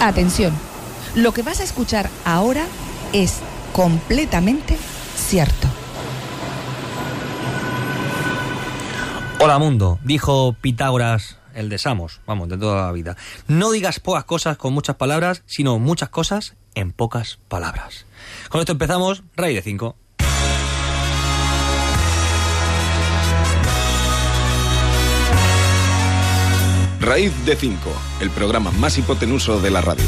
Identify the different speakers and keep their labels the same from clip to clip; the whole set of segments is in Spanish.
Speaker 1: Atención, lo que vas a escuchar ahora es completamente cierto.
Speaker 2: Hola mundo, dijo Pitágoras, el de Samos, vamos, de toda la vida. No digas pocas cosas con muchas palabras, sino muchas cosas en pocas palabras. Con esto empezamos, Rey de 5.
Speaker 3: Raíz de 5, el programa más hipotenuso de la radio.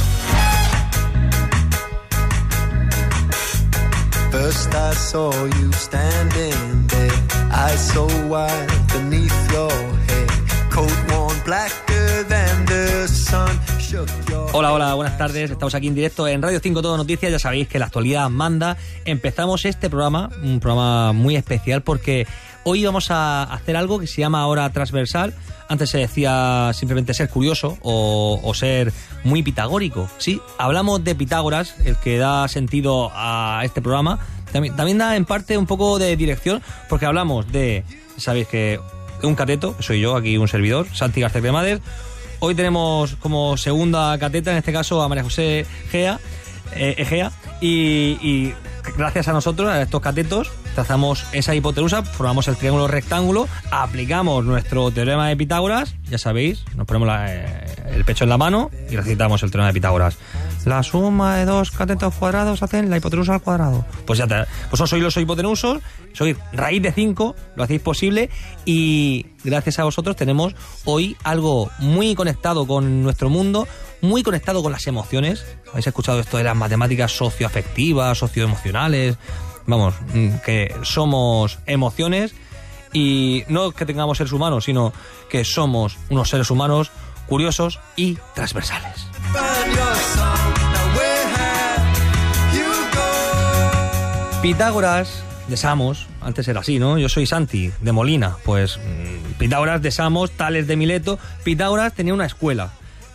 Speaker 4: First I saw you standing there, eyes so wide beneath your head, coat worn blacker than the sun. shook your
Speaker 2: Hola, hola, buenas tardes. Estamos aquí en directo en Radio 5 Todo Noticias. Ya sabéis que la actualidad manda. Empezamos este programa, un programa muy especial porque hoy vamos a hacer algo que se llama ahora transversal. Antes se decía simplemente ser curioso o, ser muy pitagórico. Sí, hablamos de Pitágoras, el que da sentido a este programa. También, da en parte un poco de dirección porque hablamos de, sabéis que un cateto, soy yo, aquí un servidor, Santi García. Hoy tenemos como segunda cateta, en este caso a María José Gea, eh, Egea, y, y gracias a nosotros, a estos catetos, trazamos esa hipotenusa, formamos el triángulo rectángulo, aplicamos nuestro teorema de Pitágoras, ya sabéis, nos ponemos eh, el pecho en la mano y recitamos el teorema de Pitágoras. La suma de dos catetos cuadrados hacen la hipotenusa al cuadrado. Pues ya está. Vosotros sois los hipotenusos, sois raíz de 5, lo hacéis posible y gracias a vosotros tenemos hoy algo muy conectado con nuestro mundo, muy conectado con las emociones. Habéis escuchado esto de las matemáticas socioafectivas, socioemocionales. Vamos, mm, que somos emociones y no que tengamos seres humanos, sino que somos unos seres humanos curiosos y transversales. Pitágoras de Samos, antes era así, ¿no? Yo soy Santi, de Molina. Pues mm, Pitágoras de Samos, Tales de Mileto. Pitágoras tenía una escuela.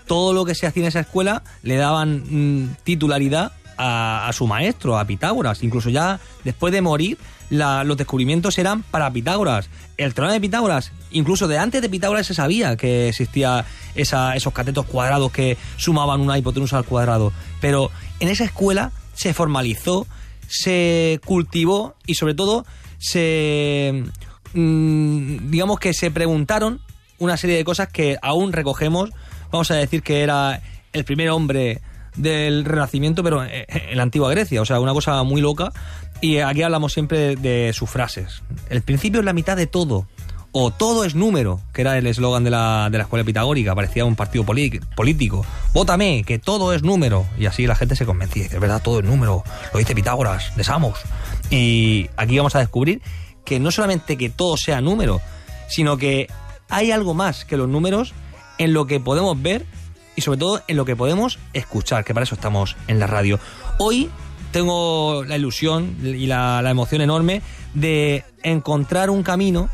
Speaker 2: Todo lo que se hacía en esa escuela le daban mm, titularidad a, a su maestro, a Pitágoras. Incluso ya después de morir, los descubrimientos eran para Pitágoras. El teorema de Pitágoras, incluso de antes de Pitágoras se sabía que existía esos catetos cuadrados que sumaban una hipotenusa al cuadrado. Pero en esa escuela se formalizó, se cultivó y sobre todo se mm, digamos que se preguntaron una serie de cosas que aún recogemos vamos a decir que era el primer hombre del renacimiento pero en la antigua Grecia o sea una cosa muy loca y aquí hablamos siempre de sus frases el principio es la mitad de todo o todo es número, que era el eslogan de la, de la escuela pitagórica, parecía un partido político. Vótame, que todo es número. Y así la gente se convencía. Es verdad, todo es número. Lo dice Pitágoras, de Samos. Y aquí vamos a descubrir que no solamente que todo sea número, sino que hay algo más que los números en lo que podemos ver y sobre todo en lo que podemos escuchar, que para eso estamos en la radio. Hoy tengo la ilusión y la, emoción enorme de encontrar un camino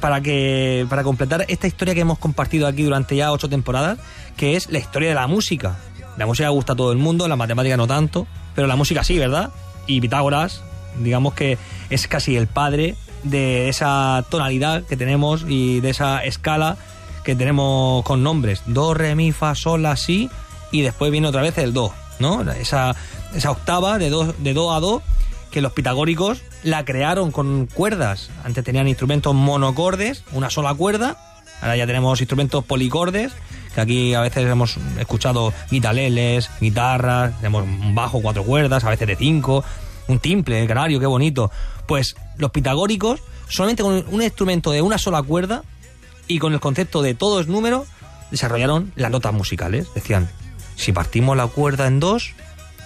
Speaker 2: para que para completar esta historia que hemos compartido aquí durante ya ocho temporadas, que es la historia de la música. La música gusta a todo el mundo, la matemática no tanto, pero la música sí, ¿verdad? Y Pitágoras, digamos que es casi el padre de esa tonalidad que tenemos y de esa escala que tenemos con nombres. Do, re, mi, fa, sol, la, si, y después viene otra vez el do, ¿no? Esa, esa octava de do, de do a do que los pitagóricos la crearon con cuerdas. Antes tenían instrumentos monocordes, una sola cuerda. Ahora ya tenemos instrumentos policordes, que aquí a veces hemos escuchado guitaleles, guitarras, tenemos un bajo, cuatro cuerdas, a veces de cinco, un timple, canario, qué bonito. Pues los pitagóricos, solamente con un instrumento de una sola cuerda y con el concepto de todo es número, desarrollaron las notas musicales. Decían, si partimos la cuerda en dos,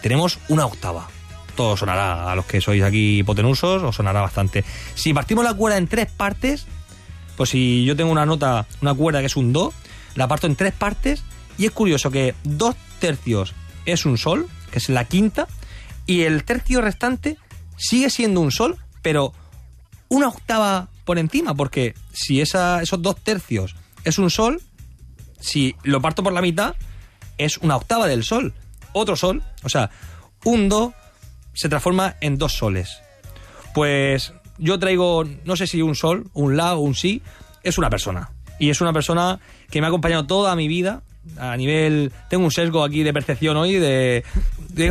Speaker 2: tenemos una octava. Todo sonará a los que sois aquí hipotenusos, os sonará bastante. Si partimos la cuerda en tres partes, pues si yo tengo una nota, una cuerda que es un do, la parto en tres partes y es curioso que dos tercios es un sol, que es la quinta, y el tercio restante sigue siendo un sol, pero una octava por encima, porque si esa, esos dos tercios es un sol, si lo parto por la mitad, es una octava del sol. Otro sol, o sea, un do se transforma en dos soles. Pues yo traigo, no sé si un sol, un la o un si, es una persona. Y es una persona que me ha acompañado toda mi vida a nivel... Tengo un sesgo aquí de percepción hoy de,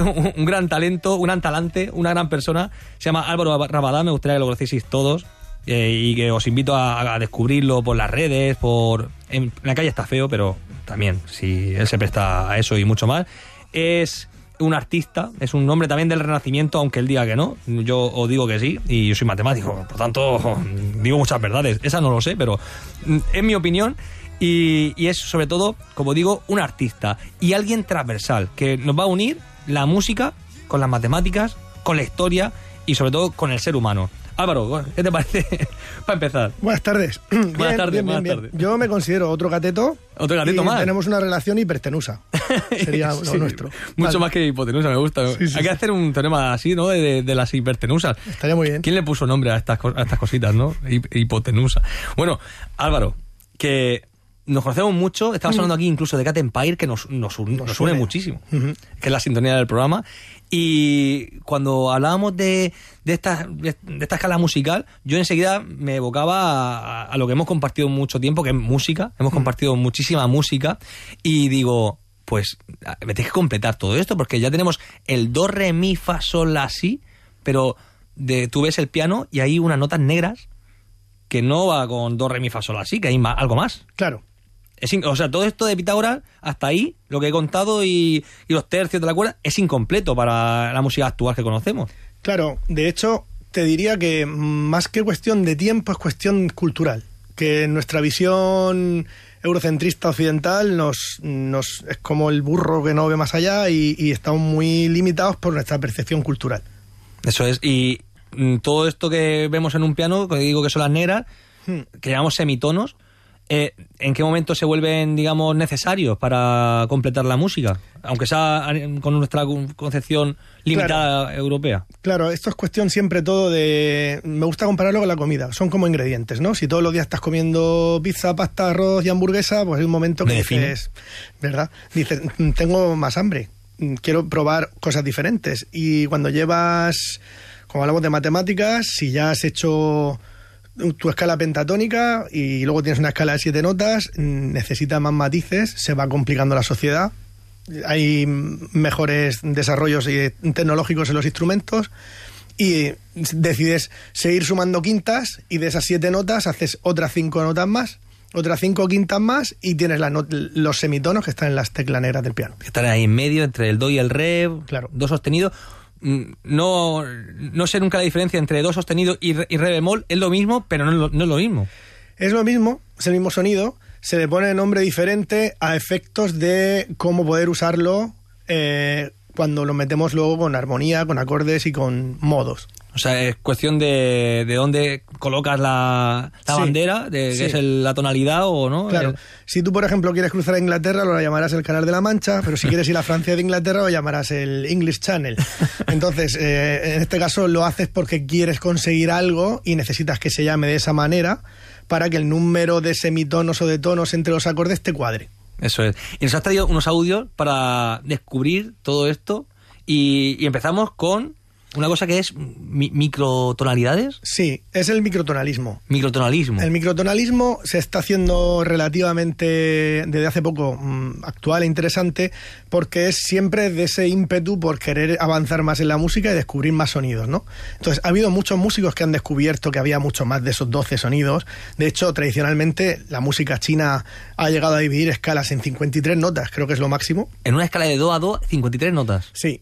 Speaker 2: un, un gran talento, un gran talante, una gran persona. Se llama Álvaro Rabadá, me gustaría que lo conocieseis todos. Eh, y que os invito a, descubrirlo por las redes, por... En la calle está feo, pero también, si él se presta a eso y mucho más. Es un artista, es un hombre también del Renacimiento, aunque él diga que no. Yo os digo que sí, y yo soy matemático, por tanto, digo muchas verdades. Esa no lo sé, pero mm, es mi opinión. Y es sobre todo, como digo, un artista y alguien transversal que nos va a unir la música con las matemáticas, con la historia y sobre todo con el ser humano. Álvaro, ¿qué te parece para empezar?
Speaker 5: Buenas tardes.
Speaker 2: Buenas tardes, buenas tardes.
Speaker 5: Yo me considero otro cateto.
Speaker 2: Otro cateto
Speaker 5: y
Speaker 2: más.
Speaker 5: Tenemos una relación hipertenusa. Sería lo nuestro.
Speaker 2: Mucho
Speaker 5: Vale.
Speaker 2: más que hipotenusa, me gusta.
Speaker 5: Sí, sí,
Speaker 2: Hay que hacer un teorema así, ¿no? De, las hipertenusas.
Speaker 5: Estaría muy bien.
Speaker 2: ¿Quién le puso nombre a estas, a estas cositas, no? Hip- hipotenusa. Bueno, Álvaro, que nos conocemos mucho, estamos hablando aquí incluso de Cat Empire, que nos, nos, un- nos une
Speaker 5: une.
Speaker 2: muchísimo, que es la sintonía del programa. Y cuando hablábamos de, de, esta, de, esta escala musical, yo enseguida me evocaba a, a lo que hemos compartido mucho tiempo, que es música. Hemos compartido muchísima música. Y digo, pues me tienes que completar todo esto, porque ya tenemos el do, re, mi, fa, sol, la, si, pero de, tú ves el piano y hay unas notas negras que no va con do, re, mi, fa, sol, la, si, que hay ma- algo más.
Speaker 5: Claro.
Speaker 2: Es o sea, todo esto de Pitágoras, hasta ahí, lo que he contado y, y los tercios de la cuerda, es incompleto para la música actual que conocemos.
Speaker 5: Claro, de hecho, te diría que más que cuestión de tiempo es cuestión cultural. Que nuestra visión eurocentrista occidental nos, nos es como el burro que no ve más allá y, y estamos muy limitados por nuestra percepción cultural.
Speaker 2: Eso es. Y mm, todo esto que vemos en un piano, que digo que son las negras,
Speaker 5: Hmm.
Speaker 2: que llamamos semitonos, eh, ¿en qué momento se vuelven, digamos, necesarios para completar la música? Aunque sea eh, con nuestra con- concepción limitada europea.
Speaker 5: Claro, esto es cuestión siempre todo de... Me gusta compararlo con la comida. Son como ingredientes, ¿no? Si todos los días estás comiendo pizza, pasta, arroz y hamburguesa, pues hay un momento que dices... ¿Verdad? Dices, "Mm, tengo más hambre. Mm, Quiero probar cosas diferentes. Y cuando llevas... Como hablamos de matemáticas, si ya has hecho tu escala pentatónica y luego tienes una escala de siete notas, necesitas más matices, se va complicando la sociedad hay mejores desarrollos eh, tecnológicos en los instrumentos y decides seguir sumando quintas y de esas siete notas haces otras cinco notas más, otras cinco quintas más y tienes la los semitonos que están en las teclas negras del piano.
Speaker 2: Que están ahí en medio entre el do y el re,
Speaker 5: Claro.
Speaker 2: do sostenido. Mm, No, no sé nunca la diferencia entre do sostenido y re, y re bemol. Es lo mismo, pero no no es lo mismo.
Speaker 5: Es lo mismo, es el mismo sonido, se le pone nombre diferente a efectos de cómo poder usarlo eh, cuando lo metemos luego con armonía, con acordes y con modos.
Speaker 2: O sea, es cuestión de, de dónde colocas la, la
Speaker 5: Sí,
Speaker 2: bandera, de que
Speaker 5: sí.
Speaker 2: es el- la tonalidad o no.
Speaker 5: Claro,
Speaker 2: El-
Speaker 5: si tú, por ejemplo, quieres cruzar a Inglaterra, lo llamarás el Canal de la Mancha, pero si quieres ir a Francia de Inglaterra, lo llamarás el English Channel. Entonces, eh, en este caso lo haces porque quieres conseguir algo y necesitas que se llame de esa manera para que el número de semitonos o de tonos entre los acordes te cuadre.
Speaker 2: Eso es. Y nos has traído unos audios para descubrir todo esto. Y, y empezamos con una cosa que es mi- microtonalidades.
Speaker 5: Sí, es el microtonalismo.
Speaker 2: Microtonalismo.
Speaker 5: El microtonalismo se está haciendo relativamente desde hace poco mm, actual e interesante porque es siempre de ese ímpetu por querer avanzar más en la música y descubrir más sonidos, ¿no? Entonces, ha habido muchos músicos que han descubierto que había mucho más de esos 12 sonidos. De hecho, tradicionalmente la música china ha llegado a dividir escalas en 53 notas, creo que es lo máximo.
Speaker 2: En una escala de do a do, 53 notas.
Speaker 5: Sí.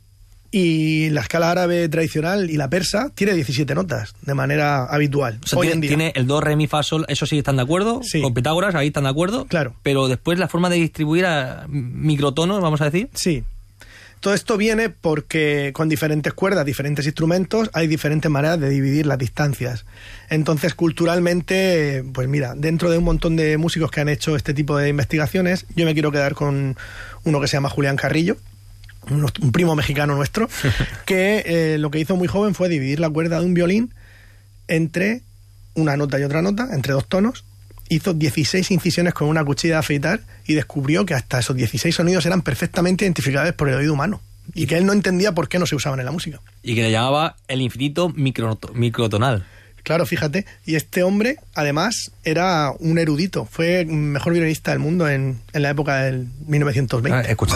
Speaker 5: Y la escala árabe tradicional y la persa tiene 17 notas de manera habitual.
Speaker 2: O sea,
Speaker 5: hoy
Speaker 2: tiene,
Speaker 5: en día.
Speaker 2: tiene el do, re, mi, fa, sol, eso sí están de acuerdo.
Speaker 5: Sí.
Speaker 2: Con Pitágoras, ahí están de acuerdo.
Speaker 5: Claro.
Speaker 2: Pero después la forma de distribuir a microtonos, vamos a decir.
Speaker 5: Sí. Todo esto viene porque con diferentes cuerdas, diferentes instrumentos, hay diferentes maneras de dividir las distancias. Entonces, culturalmente, pues mira, dentro de un montón de músicos que han hecho este tipo de investigaciones, yo me quiero quedar con uno que se llama Julián Carrillo, un, un primo mexicano nuestro, que eh, lo que hizo muy joven fue dividir la cuerda de un violín entre una nota y otra nota, entre dos tonos. Hizo 16 incisiones con una cuchilla de afeitar y descubrió que hasta esos 16 sonidos eran perfectamente identificables por el oído humano. Y que él no entendía por qué no se usaban en la música.
Speaker 2: Y que le llamaba el infinito micro- microtonal.
Speaker 5: Claro, fíjate. Y este hombre, además, era un erudito. Fue el mejor violinista del mundo en, en la época del 1920.
Speaker 2: Ah, escucha.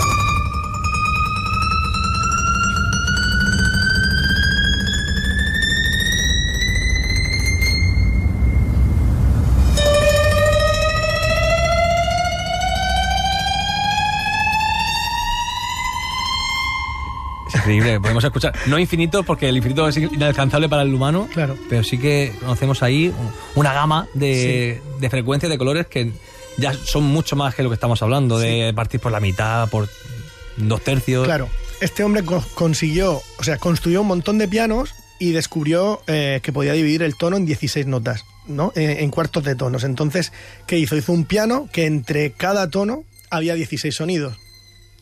Speaker 2: Increíble, podemos escuchar. No infinito, porque el infinito es inalcanzable para el humano.
Speaker 5: Claro.
Speaker 2: Pero sí que conocemos ahí una gama de, de frecuencias, de colores que ya son mucho más que lo que estamos hablando, de partir por la mitad, por dos tercios.
Speaker 5: Claro. Este hombre co- consiguió, o sea, construyó un montón de pianos y descubrió eh, que podía dividir el tono en 16 notas, ¿no? En, en cuartos de tonos. Entonces, ¿qué hizo? Hizo un piano que entre cada tono había 16 sonidos.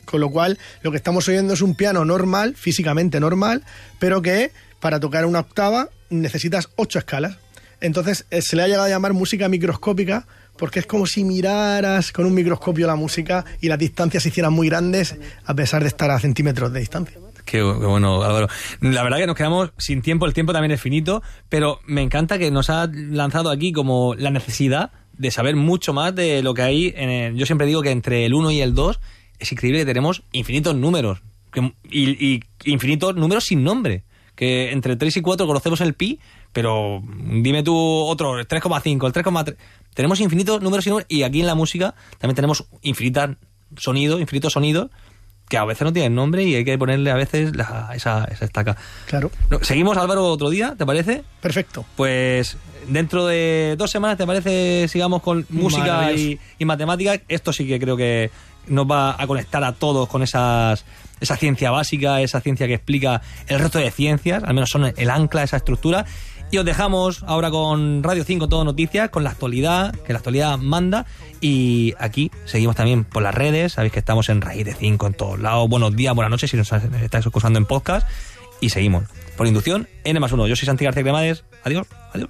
Speaker 5: Con lo cual, lo que estamos oyendo es un piano normal, físicamente normal, pero que para tocar una octava necesitas ocho escalas. Entonces, eh, se le ha llegado a llamar música microscópica porque es como si miraras con un microscopio la música y las distancias se hicieran muy grandes a pesar de estar a centímetros de distancia.
Speaker 2: Qué, bueno, Álvaro. La verdad que nos quedamos sin tiempo, el tiempo también es finito, pero me encanta que nos ha lanzado aquí como la necesidad de saber mucho más de lo que hay. En el- yo siempre digo que entre el 1 y el 2 es increíble que tenemos infinitos números que- y, y infinitos números sin nombre. Que entre 3 y 4 conocemos el pi, pero dime tú otro, el 3,5, el 3,3. Tenemos infinitos números sin nombre y aquí en la música también tenemos infinitas sonidos, infinitos sonidos que a veces no tienen nombre y hay que ponerle a veces la- esa, esa estaca.
Speaker 5: Claro.
Speaker 2: Seguimos, Álvaro, otro día, ¿te parece?
Speaker 5: Perfecto.
Speaker 2: Pues dentro de dos semanas, ¿te parece? Sigamos con música y, y matemáticas. Esto sí que creo que nos va a conectar a todos con esas, esa ciencia básica, esa ciencia que explica el resto de ciencias, al menos son el ancla, esa estructura. Y os dejamos ahora con Radio 5 Todo Noticias, con la actualidad, que la actualidad manda. Y aquí seguimos también por las redes, sabéis que estamos en Raíz de 5 en todos lados. Buenos días, buenas noches si nos estáis escuchando en podcast. Y seguimos. Por inducción, N más 1. Yo soy Santi García Cremades. Adiós, adiós.